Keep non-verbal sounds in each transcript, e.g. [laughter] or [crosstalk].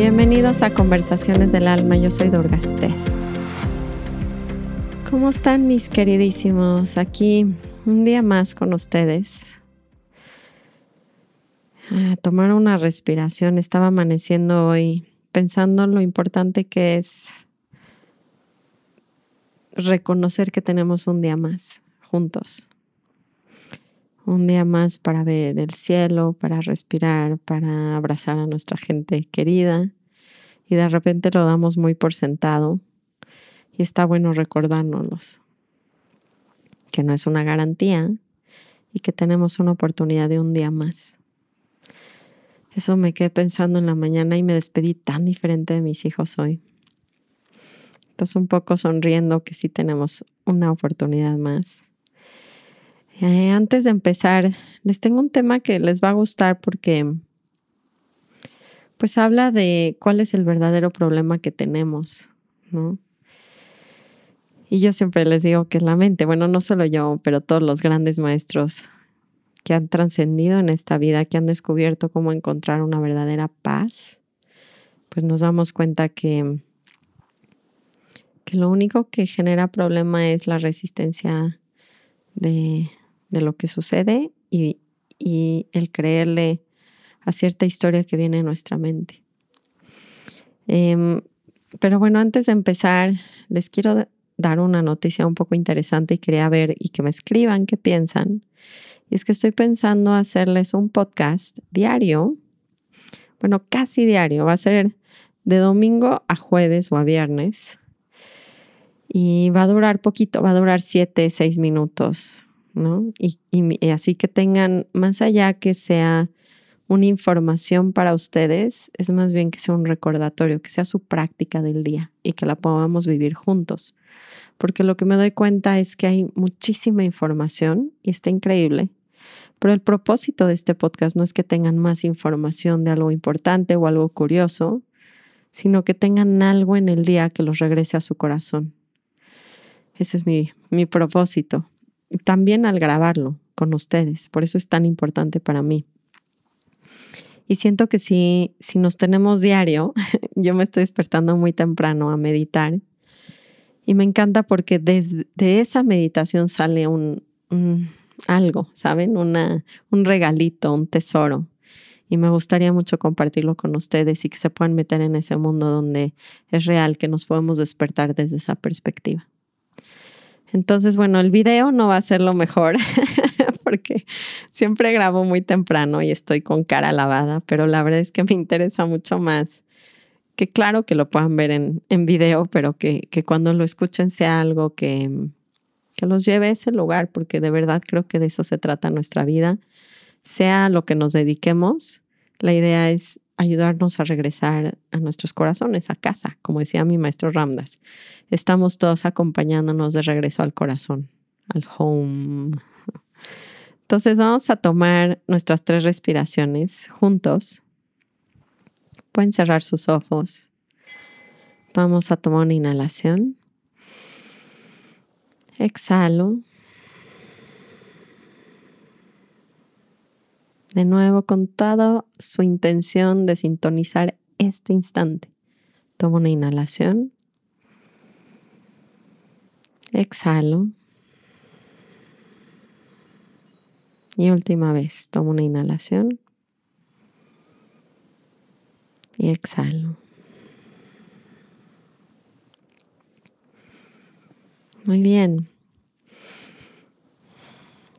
Bienvenidos a Conversaciones del Alma, yo soy Steph. ¿Cómo están mis queridísimos? Aquí un día más con ustedes. Ah, tomar una respiración, estaba amaneciendo hoy pensando en lo importante que es reconocer que tenemos un día más juntos. Un día más para ver el cielo, para respirar, para abrazar a nuestra gente querida. Y de repente lo damos muy por sentado. Y está bueno recordárnoslos. Que no es una garantía y que tenemos una oportunidad de un día más. Eso me quedé pensando en la mañana y me despedí tan diferente de mis hijos hoy. Entonces un poco sonriendo que sí tenemos una oportunidad más. Eh, antes de empezar, les tengo un tema que les va a gustar porque pues habla de cuál es el verdadero problema que tenemos, ¿no? Y yo siempre les digo que la mente, bueno, no solo yo, pero todos los grandes maestros que han trascendido en esta vida, que han descubierto cómo encontrar una verdadera paz, pues nos damos cuenta que, que lo único que genera problema es la resistencia de, lo que sucede y, y, el creerle a cierta historia que viene en nuestra mente. Em, pero bueno, antes de empezar, les quiero dar una noticia un poco interesante y quería ver y que me escriban qué piensan. Y es que estoy pensando hacerles un podcast diario, bueno, casi diario, va a ser de domingo a jueves o a viernes. Y va a durar poquito, va a durar siete, seis minutos, ¿no? Y, así que tengan, más allá que sea una información para ustedes, es más bien que sea un recordatorio, que sea su práctica del día y que la podamos vivir juntos. Porque lo que me doy cuenta es que hay muchísima información y está increíble, pero el propósito de este podcast no es que tengan más información de algo importante o algo curioso, sino que tengan algo en el día que los regrese a su corazón. Ese es mi, mi propósito. También al grabarlo con ustedes, por eso es tan importante para mí. Y siento que si, si nos tenemos diario, [laughs] yo me estoy despertando muy temprano a meditar y me encanta porque desde esa meditación sale un algo, ¿saben? Una, un regalito, un tesoro. Y me gustaría mucho compartirlo con ustedes y que se puedan meter en ese mundo donde es real, que nos podemos despertar desde esa perspectiva. Entonces, bueno, el video no va a ser lo mejor [laughs] porque siempre grabo muy temprano y estoy con cara lavada, pero la verdad es que me interesa mucho más que claro que lo puedan ver en, en video, pero que, que cuando lo escuchen sea algo que, que los lleve a ese lugar, porque de verdad creo que de eso se trata nuestra vida. Sea lo que nos dediquemos, la idea es ayudarnos a regresar a nuestros corazones, a casa, como decía mi maestro Ramdas. Estamos todos acompañándonos de regreso al corazón, al home. Entonces vamos a tomar nuestras tres respiraciones juntos. Pueden cerrar sus ojos. Vamos a tomar una inhalación. Exhalo. De nuevo con toda su intención de sintonizar este instante. Tomo una inhalación. Exhalo. Y última vez, tomo una inhalación. Y exhalo. Muy bien.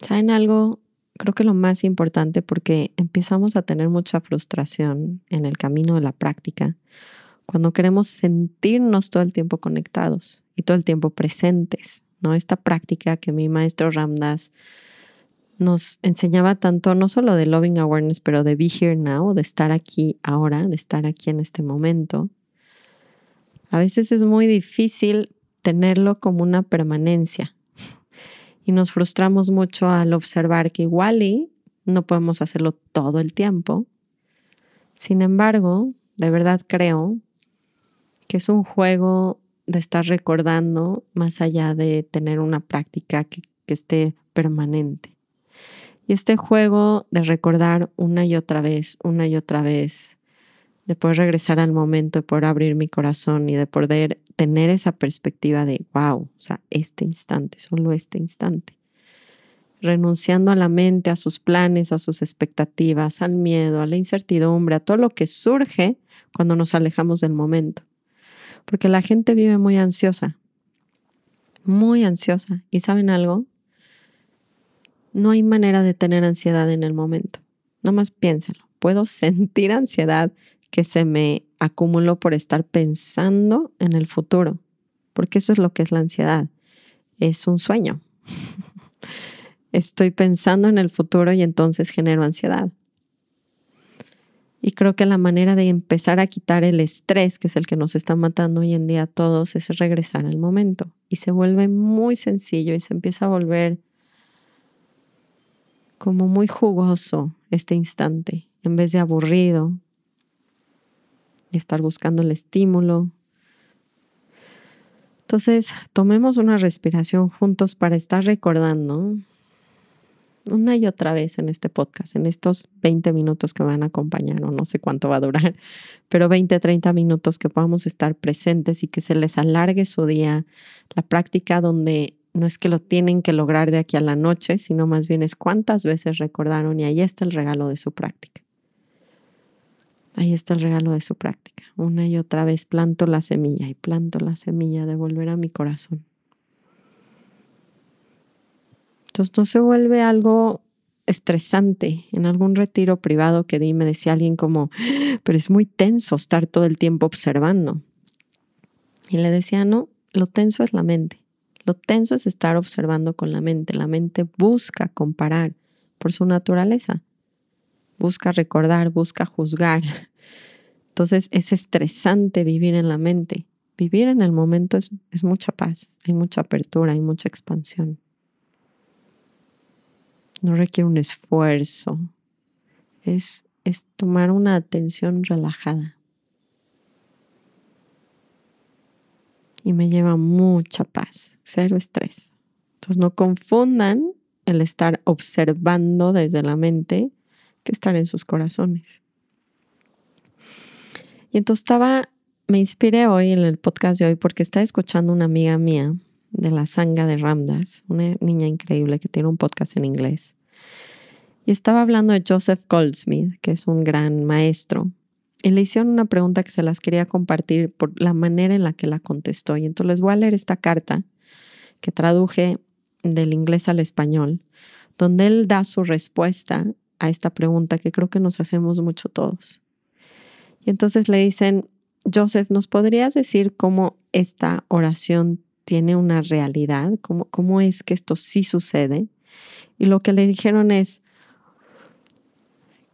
¿Saben algo? Creo que lo más importante porque empezamos a tener mucha frustración en el camino de la práctica cuando queremos sentirnos todo el tiempo conectados y todo el tiempo presentes, ¿no? Esta práctica que mi maestro Ramdas nos enseñaba tanto, no solo de loving awareness, pero de be here now, de estar aquí ahora, de estar aquí en este momento. A veces es muy difícil tenerlo como una permanencia. Y nos frustramos mucho al observar que igual y no podemos hacerlo todo el tiempo. Sin embargo, de verdad creo que es un juego de estar recordando más allá de tener una práctica que, que esté permanente. Y este juego de recordar una y otra vez, una y otra vez, de poder regresar al momento, de poder abrir mi corazón y de poder tener esa perspectiva de, wow, o sea, este instante, solo este instante. Renunciando a la mente, a sus planes, a sus expectativas, al miedo, a la incertidumbre, a todo lo que surge cuando nos alejamos del momento. Porque la gente vive muy ansiosa, muy ansiosa. ¿Y saben algo? No hay manera de tener ansiedad en el momento. Nomás piénsalo. Puedo [laughs] sentir ansiedad que se me acumuló por estar pensando en el futuro, porque eso es lo que es la ansiedad. Es un sueño. [laughs] Estoy pensando en el futuro y entonces genero ansiedad. Y creo que la manera de empezar a quitar el estrés, que es el que nos está matando hoy en día a todos, es regresar al momento. Y se vuelve muy sencillo y se empieza a volver como muy jugoso este instante, en vez de aburrido y estar buscando el estímulo. Entonces, tomemos una respiración juntos para estar recordando una y otra vez en este podcast, en estos 20 minutos que me van a acompañar, o no sé cuánto va a durar, [laughs] pero 20, 30 minutos que podamos estar presentes y que se les alargue su día, la práctica donde no es que lo tienen que lograr de aquí a la noche, sino más bien es cuántas veces recordaron y ahí está el regalo de su práctica. Ahí está el regalo de su práctica. Una y otra vez planto la semilla y planto la semilla de volver a mi corazón. Entonces no se vuelve algo estresante. En algún retiro privado que di me decía alguien como, pero es muy tenso estar todo el tiempo observando. Y le decía, no, lo tenso es la mente. Lo tenso es estar observando con la mente. La mente busca comparar por su naturaleza. Busca recordar, busca juzgar. Entonces es estresante vivir en la mente. Vivir en el momento es, mucha paz, hay mucha apertura, hay mucha expansión. No requiere un esfuerzo. Es, es tomar una atención relajada. y me lleva mucha paz, cero estrés. Entonces no confundan el estar observando desde la mente que estar en sus corazones. Y entonces estaba, me inspiré hoy en el podcast de hoy porque estaba escuchando una amiga mía de la Sanga de Ramdas, una niña increíble que tiene un podcast en inglés. Y estaba hablando de Joseph Goldsmith, que es un gran maestro y le hicieron una pregunta que se las quería compartir por la manera en la que la contestó. Y entonces les voy a leer esta carta que traduje del inglés al español, donde él da su respuesta a esta pregunta que creo que nos hacemos mucho todos. Y entonces le dicen, Joseph, ¿nos podrías decir cómo esta oración tiene una realidad? ¿Cómo, cómo es que esto sí sucede? Y lo que le dijeron es,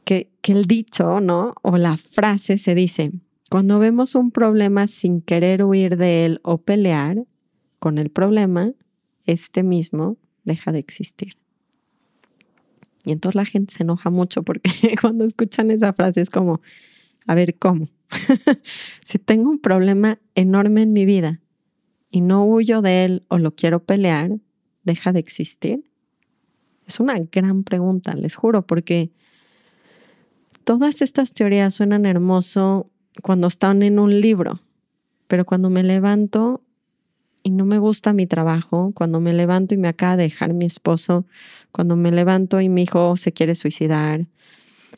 que, el dicho, ¿no? O la frase se dice, cuando vemos un problema sin querer huir de él o pelear con el problema, este mismo deja de existir. Y entonces la gente se enoja mucho porque [laughs] cuando escuchan esa frase es como, a ver, ¿cómo? [laughs] si tengo un problema enorme en mi vida y no huyo de él o lo quiero pelear, ¿deja de existir? Es una gran pregunta, les juro, porque todas estas teorías suenan hermoso cuando están en un libro, pero cuando me levanto y no me gusta mi trabajo, cuando me levanto y me acaba de dejar mi esposo, cuando me levanto y mi hijo se quiere suicidar,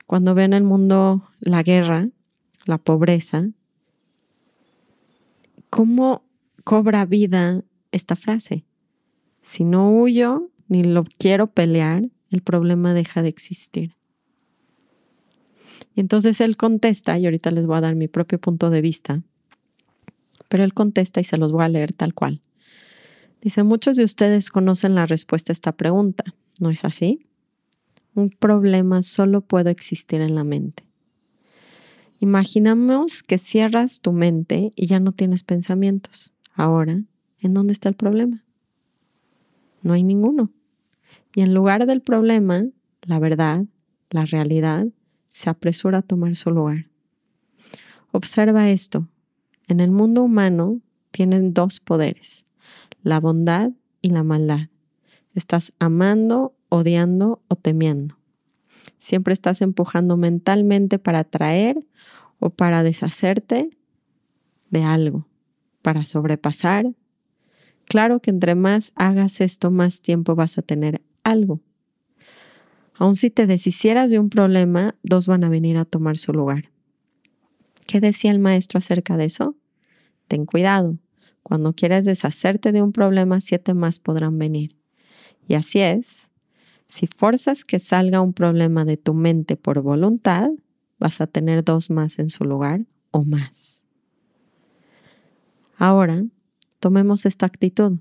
cuando veo en el mundo la guerra, la pobreza, ¿cómo cobra vida esta frase? Si no huyo ni lo quiero pelear, el problema deja de existir. Y entonces él contesta, y ahorita les voy a dar mi propio punto de vista, pero él contesta y se los voy a leer tal cual. Dice, muchos de ustedes conocen la respuesta a esta pregunta, ¿no es así? Un problema solo puede existir en la mente. Imaginamos que cierras tu mente y ya no tienes pensamientos. Ahora, ¿en dónde está el problema? No hay ninguno. Y en lugar del problema, la verdad, la realidad, se apresura a tomar su lugar. Observa esto. En el mundo humano tienen dos poderes, la bondad y la maldad. Estás amando, odiando o temiendo. Siempre estás empujando mentalmente para atraer o para deshacerte de algo, para sobrepasar. Claro que entre más hagas esto, más tiempo vas a tener algo. Aun si te deshicieras de un problema, dos van a venir a tomar su lugar. ¿Qué decía el maestro acerca de eso? Ten cuidado. Cuando quieres deshacerte de un problema, siete más podrán venir. Y así es. Si forzas que salga un problema de tu mente por voluntad, vas a tener dos más en su lugar o más. Ahora, tomemos esta actitud.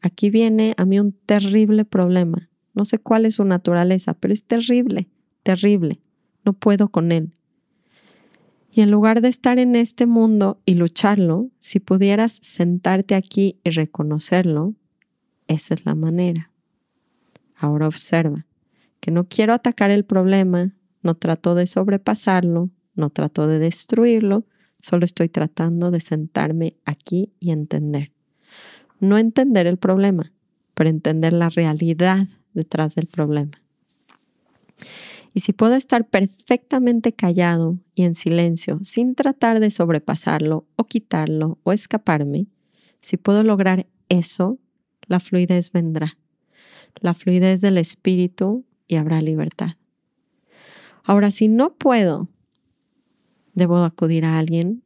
Aquí viene a mí un terrible problema. No sé cuál es su naturaleza, pero es terrible, terrible. No puedo con él. Y en lugar de estar en este mundo y lucharlo, si pudieras sentarte aquí y reconocerlo, esa es la manera. Ahora observa que no quiero atacar el problema, no trato de sobrepasarlo, no trato de destruirlo, solo estoy tratando de sentarme aquí y entender. No entender el problema, pero entender la realidad detrás del problema. Y si puedo estar perfectamente callado y en silencio sin tratar de sobrepasarlo o quitarlo o escaparme, si puedo lograr eso, la fluidez vendrá. La fluidez del espíritu y habrá libertad. Ahora, si no puedo, debo acudir a alguien.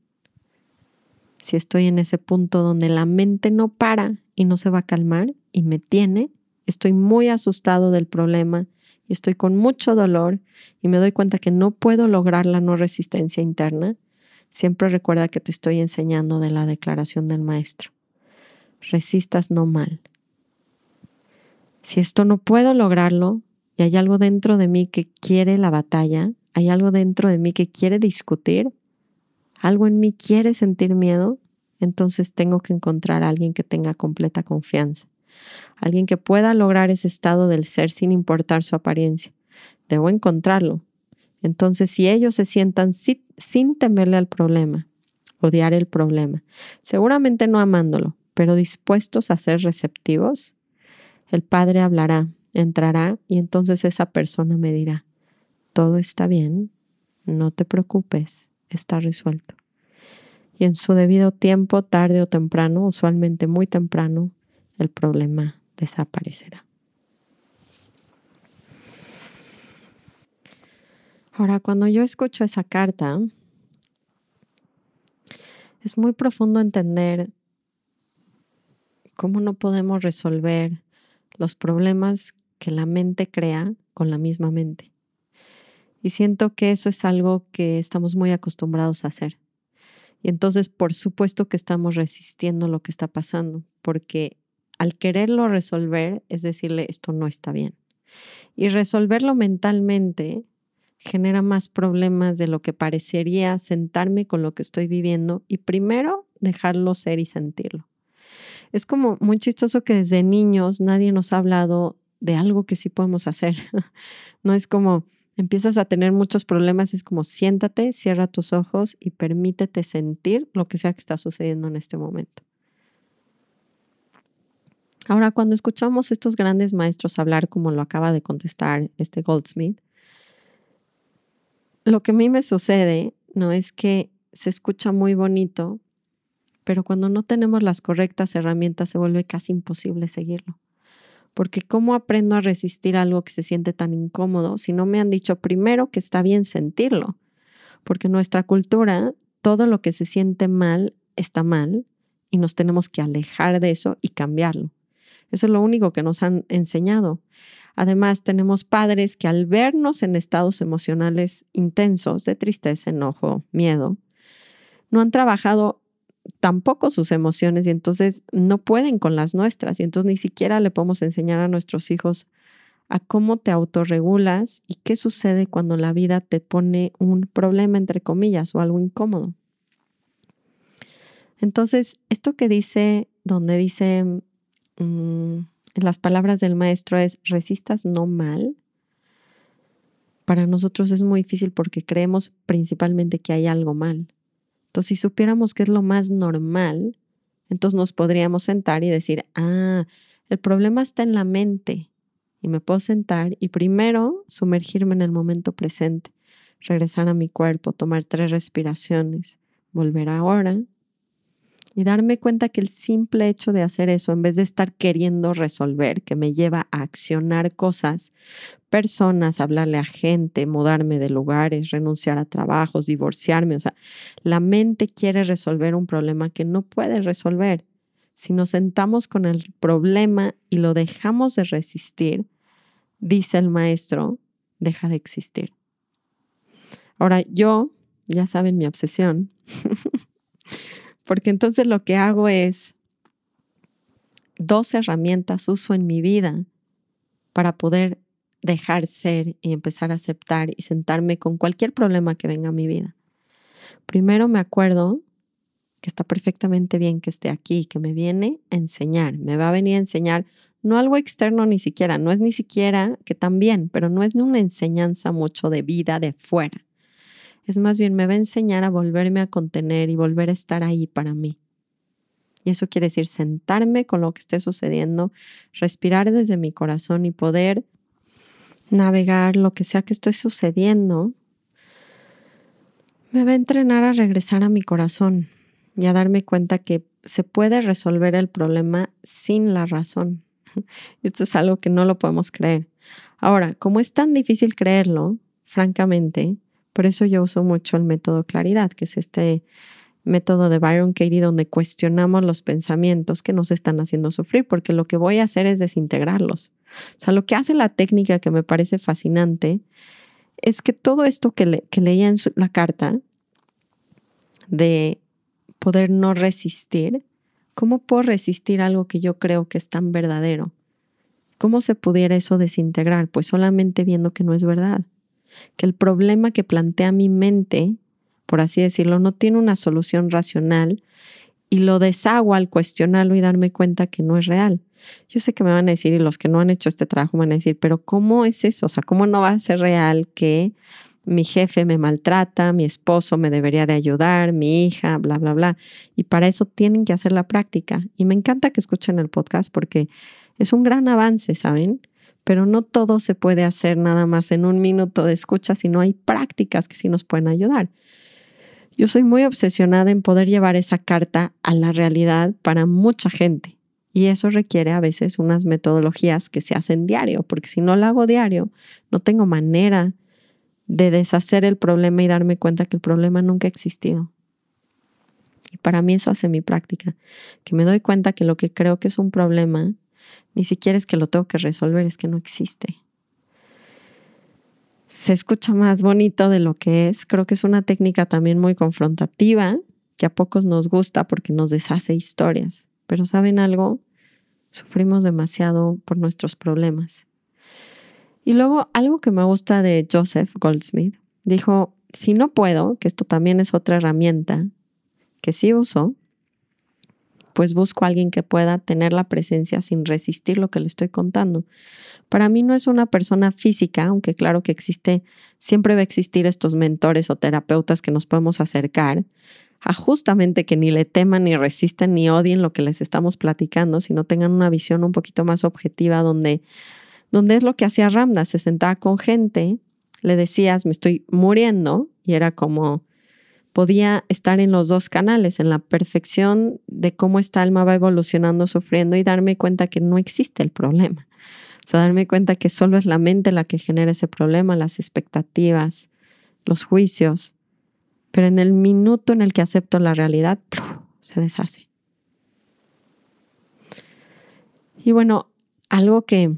Si estoy en ese punto donde la mente no para y no se va a calmar y me tiene, estoy muy asustado del problema y estoy con mucho dolor y me doy cuenta que no puedo lograr la no resistencia interna, siempre recuerda que te estoy enseñando de la declaración del maestro. Resistas no mal. Si esto no puedo lograrlo, y hay algo dentro de mí que quiere la batalla, hay algo dentro de mí que quiere discutir, algo en mí quiere sentir miedo, entonces tengo que encontrar a alguien que tenga completa confianza, alguien que pueda lograr ese estado del ser sin importar su apariencia. Debo encontrarlo. Entonces, si ellos se sientan sin, temerle al problema, odiar el problema, seguramente no amándolo, pero dispuestos a ser receptivos, el Padre hablará entrará y entonces esa persona me dirá, todo está bien, no te preocupes, está resuelto. Y en su debido tiempo, tarde o temprano, usualmente muy temprano, el problema desaparecerá. Ahora, cuando yo escucho esa carta, es muy profundo entender cómo no podemos resolver los problemas que la mente crea con la misma mente. Y siento que eso es algo que estamos muy acostumbrados a hacer. Y entonces, por supuesto que estamos resistiendo lo que está pasando, porque al quererlo resolver es decirle, esto no está bien. Y resolverlo mentalmente genera más problemas de lo que parecería sentarme con lo que estoy viviendo y primero dejarlo ser y sentirlo. Es como muy chistoso que desde niños nadie nos ha hablado de algo que sí podemos hacer. [laughs] no es como empiezas a tener muchos problemas, es como siéntate, cierra tus ojos y permítete sentir lo que sea que está sucediendo en este momento. Ahora, cuando escuchamos estos grandes maestros hablar, como lo acaba de contestar este Goldsmith, lo que a mí me sucede, ¿no? Es que se escucha muy bonito, pero cuando no tenemos las correctas herramientas se vuelve casi imposible seguirlo. Porque ¿cómo aprendo a resistir algo que se siente tan incómodo si no me han dicho primero que está bien sentirlo? Porque en nuestra cultura todo lo que se siente mal está mal y nos tenemos que alejar de eso y cambiarlo. Eso es lo único que nos han enseñado. Además, tenemos padres que al vernos en estados emocionales intensos de tristeza, enojo, miedo, no han trabajado tampoco sus emociones y entonces no pueden con las nuestras y entonces ni siquiera le podemos enseñar a nuestros hijos a cómo te autorregulas y qué sucede cuando la vida te pone un problema entre comillas o algo incómodo. Entonces, esto que dice, donde dice mm, las palabras del maestro es resistas no mal, para nosotros es muy difícil porque creemos principalmente que hay algo mal Entonces, si supiéramos que es lo más normal, entonces nos podríamos sentar y decir, ah, el problema está en la mente. Y me puedo sentar y primero sumergirme en el momento presente, regresar a mi cuerpo, tomar tres respiraciones, volver ahora y darme cuenta que el simple hecho de hacer eso, en vez de estar queriendo resolver, que me lleva a accionar cosas, personas, hablarle a gente, mudarme de lugares, renunciar a trabajos, divorciarme, o sea, la mente quiere resolver un problema que no puede resolver. Si nos sentamos con el problema y lo dejamos de resistir, dice el maestro, deja de existir. Ahora, yo, ya saben mi obsesión, [laughs] porque entonces lo que hago es dos herramientas uso en mi vida para poder dejar ser y empezar a aceptar y sentarme con cualquier problema que venga a mi vida. Primero me acuerdo que está perfectamente bien que esté aquí, que me viene a enseñar, me va a venir a enseñar no algo externo ni siquiera, no es ni siquiera que también, pero no es una enseñanza mucho de vida de fuera es más bien me va a enseñar a volverme a contener y volver a estar ahí para mí. Y eso quiere decir sentarme con lo que esté sucediendo, respirar desde mi corazón y poder navegar lo que sea que esté sucediendo. Me va a entrenar a regresar a mi corazón y a darme cuenta que se puede resolver el problema sin la razón. [laughs] Esto es algo que no lo podemos creer. Ahora, como es tan difícil creerlo, francamente, por eso yo uso mucho el método claridad, que es este método de Byron Katie donde cuestionamos los pensamientos que nos están haciendo sufrir, porque lo que voy a hacer es desintegrarlos. O sea, lo que hace la técnica que me parece fascinante es que todo esto que, leía en la carta de poder no resistir, ¿cómo puedo resistir algo que yo creo que es tan verdadero? ¿Cómo se pudiera eso desintegrar? Pues solamente viendo que no es verdad que el problema que plantea mi mente, por así decirlo, no tiene una solución racional y lo deshago al cuestionarlo y darme cuenta que no es real. Yo sé que me van a decir, y los que no han hecho este trabajo me van a decir, pero ¿cómo es eso? O sea, ¿cómo no va a ser real que mi jefe me maltrata, mi esposo me debería de ayudar, mi hija, bla, bla, bla? Y para eso tienen que hacer la práctica. Y me encanta que escuchen el podcast porque es un gran avance, ¿saben? Pero no todo se puede hacer nada más en un minuto de escucha, sino hay prácticas que sí nos pueden ayudar. Yo soy muy obsesionada en poder llevar esa carta a la realidad para mucha gente y eso requiere a veces unas metodologías que se hacen diario, porque si no lo hago diario, no tengo manera de deshacer el problema y darme cuenta que el problema nunca ha existido. Y para mí eso hace mi práctica, que me doy cuenta que lo que creo que es un problema ni siquiera es que lo tengo que resolver, es que no existe. Se escucha más bonito de lo que es. Creo que es una técnica también muy confrontativa, que a pocos nos gusta porque nos deshace historias. Pero ¿saben algo? Sufrimos demasiado por nuestros problemas. Y luego algo que me gusta de Joseph Goldsmith, dijo, si no puedo, que esto también es otra herramienta que sí uso, pues busco a alguien que pueda tener la presencia sin resistir lo que le estoy contando. Para mí no es una persona física, aunque claro que existe, siempre va a existir estos mentores o terapeutas que nos podemos acercar a justamente que ni le teman, ni resistan, ni odien lo que les estamos platicando, sino tengan una visión un poquito más objetiva donde, donde es lo que hacía Ramda, se sentaba con gente, le decías, me estoy muriendo, y era como, podía estar en los dos canales, en la perfección de cómo esta alma va evolucionando, sufriendo y darme cuenta que no existe el problema. O sea, darme cuenta que solo es la mente la que genera ese problema, las expectativas, los juicios. Pero en el minuto en el que acepto la realidad, se deshace. Y bueno, algo que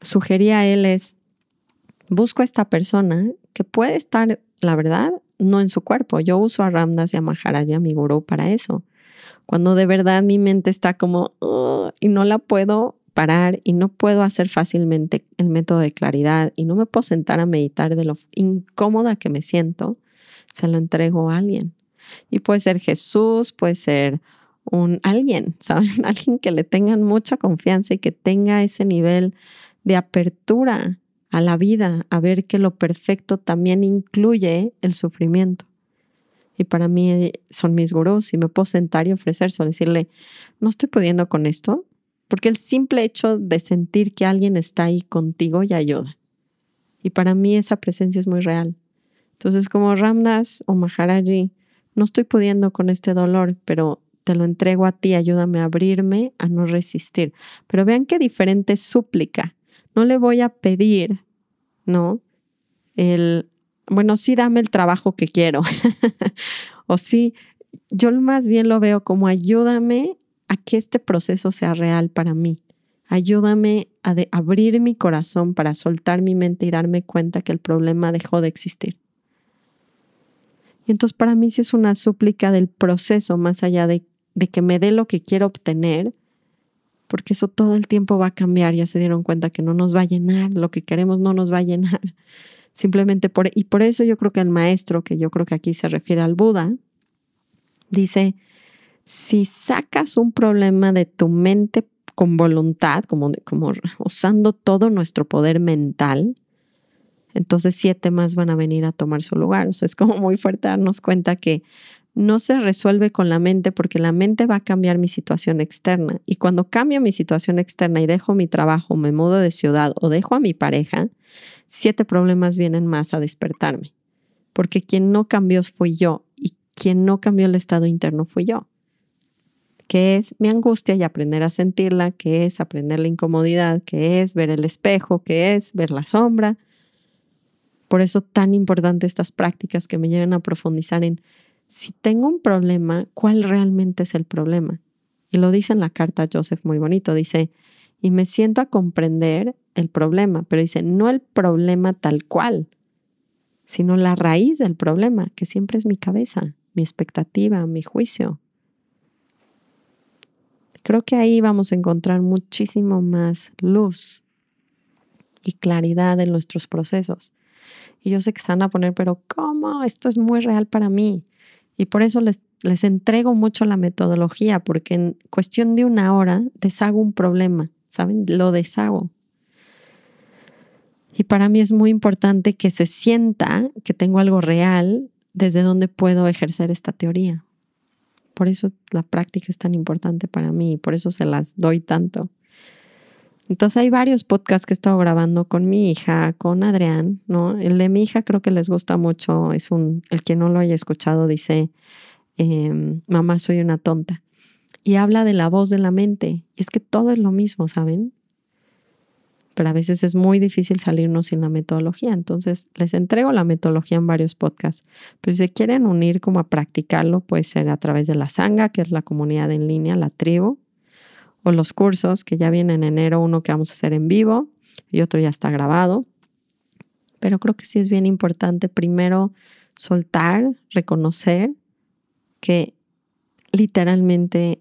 sugería él es, busco a esta persona que puede estar, la verdad, no en su cuerpo. Yo uso a Ramdas y a Maharaja, mi gurú, para eso. Cuando de verdad mi mente está como y no la puedo parar y no puedo hacer fácilmente el método de claridad y no me puedo sentar a meditar de lo incómoda que me siento, se lo entrego a alguien. Y puede ser Jesús, puede ser un alguien, [laughs] ¿saben? Alguien que le tengan mucha confianza y que tenga ese nivel de apertura a la vida, a ver que lo perfecto también incluye el sufrimiento. Y para mí son mis gurús y me puedo sentar y ofrecerse, decirle, no estoy pudiendo con esto, porque el simple hecho de sentir que alguien está ahí contigo ya ayuda. Y para mí esa presencia es muy real. Entonces, como Ramdas o Maharaji, no estoy pudiendo con este dolor, pero te lo entrego a ti, ayúdame a abrirme, a no resistir. Pero vean qué diferente súplica. No le voy a pedir, ¿no? El, bueno, sí dame el trabajo que quiero. [laughs] o sí, yo más bien lo veo como ayúdame a que este proceso sea real para mí. Ayúdame a abrir mi corazón para soltar mi mente y darme cuenta que el problema dejó de existir. Y entonces para mí sí es una súplica del proceso, más allá de, de que me dé lo que quiero obtener, porque eso todo el tiempo va a cambiar. Ya se dieron cuenta que no nos va a llenar, lo que queremos no nos va a llenar. [laughs] Simplemente por, y por eso yo creo que el maestro, que yo creo que aquí se refiere al Buda, dice, si sacas un problema de tu mente con voluntad, como, como usando todo nuestro poder mental, entonces siete más van a venir a tomar su lugar. O sea, es como muy fuerte darnos cuenta que no se resuelve con la mente porque la mente va a cambiar mi situación externa. Y cuando cambio mi situación externa y dejo mi trabajo, me mudo de ciudad o dejo a mi pareja, siete problemas vienen más a despertarme. Porque quien no cambió fui yo y quien no cambió el estado interno fui yo. Que es mi angustia y aprender a sentirla, que es aprender la incomodidad, que es ver el espejo, que es ver la sombra. Por eso tan importante estas prácticas que me lleven a profundizar en si tengo un problema, ¿cuál realmente es el problema? Y lo dice en la carta Joseph muy bonito, dice, y me siento a comprender el problema, pero dice, no el problema tal cual, sino la raíz del problema, que siempre es mi cabeza, mi expectativa, mi juicio. Creo que ahí vamos a encontrar muchísimo más luz y claridad en nuestros procesos. Y yo sé que se van a poner, pero ¿cómo? Esto es muy real para mí. Y por eso les, les entrego mucho la metodología, porque en cuestión de una hora deshago un problema, ¿saben? Lo deshago. Y para mí es muy importante que se sienta que tengo algo real desde donde puedo ejercer esta teoría. Por eso la práctica es tan importante para mí y por eso se las doy tanto. Entonces hay varios podcasts que he estado grabando con mi hija, con Adrián, ¿no? El de mi hija creo que les gusta mucho, es un, el que no lo haya escuchado dice, em, mamá soy una tonta. Y habla de la voz de la mente. Y es que todo es lo mismo, ¿saben? Pero a veces es muy difícil salirnos sin la metodología. Entonces les entrego la metodología en varios podcasts. Pero si se quieren unir como a practicarlo, puede ser a través de la Sanga, que es la comunidad en línea, la tribu, o los cursos que ya vienen en enero, uno que vamos a hacer en vivo y otro ya está grabado. Pero creo que sí es bien importante primero soltar, reconocer que literalmente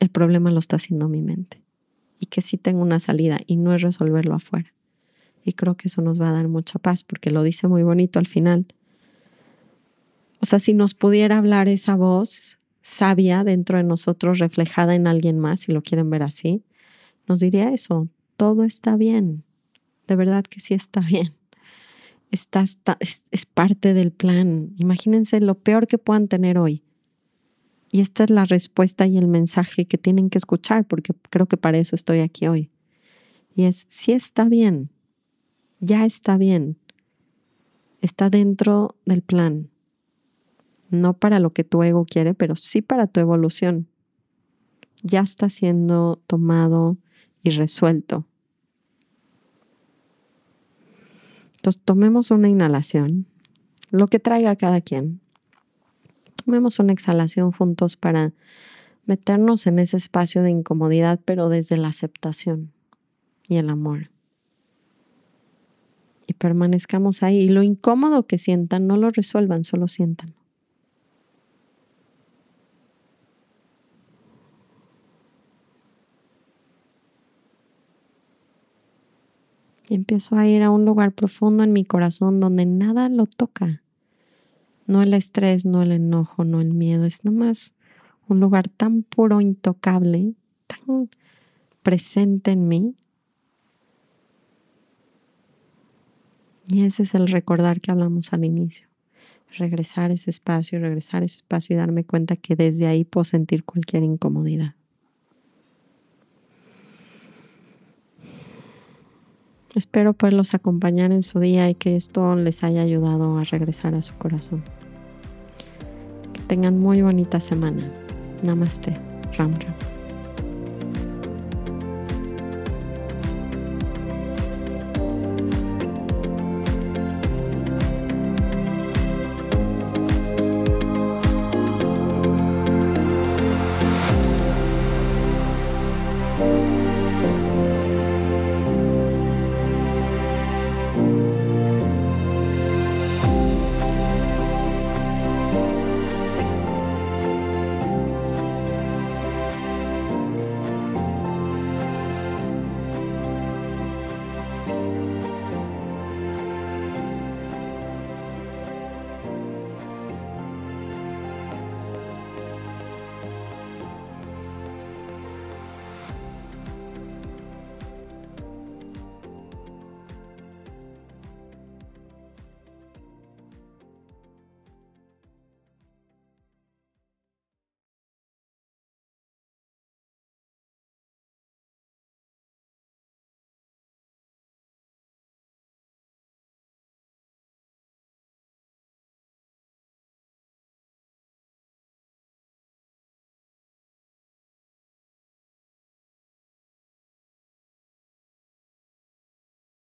el problema lo está haciendo mi mente y que sí tengo una salida y no es resolverlo afuera. Y creo que eso nos va a dar mucha paz porque lo dice muy bonito al final. O sea, si nos pudiera hablar esa voz sabia dentro de nosotros reflejada en alguien más, si lo quieren ver así, nos diría eso, todo está bien, de verdad que sí está bien. Está, es, es parte del plan. Imagínense lo peor que puedan tener hoy. Y esta es la respuesta y el mensaje que tienen que escuchar, porque creo que para eso estoy aquí hoy. Y es, sí está bien, ya está bien, está dentro del plan no para lo que tu ego quiere, pero sí para tu evolución. Ya está siendo tomado y resuelto. Entonces, tomemos una inhalación, lo que traiga cada quien. Tomemos una exhalación juntos para meternos en ese espacio de incomodidad, pero desde la aceptación y el amor. Y permanezcamos ahí. Y lo incómodo que sientan, no lo resuelvan, solo sientan. Y empiezo a ir a un lugar profundo en mi corazón donde nada lo toca. No el estrés, no el enojo, no el miedo. Es nomás un lugar tan puro, intocable, tan presente en mí. Y ese es el recordar que hablamos al inicio. regresar ese espacio, regresar ese espacio y darme cuenta que desde ahí puedo sentir cualquier incomodidad. Espero poderlos acompañar en su día y que esto les haya ayudado a regresar a su corazón. Que tengan muy bonita semana. Namaste. Ram Ram.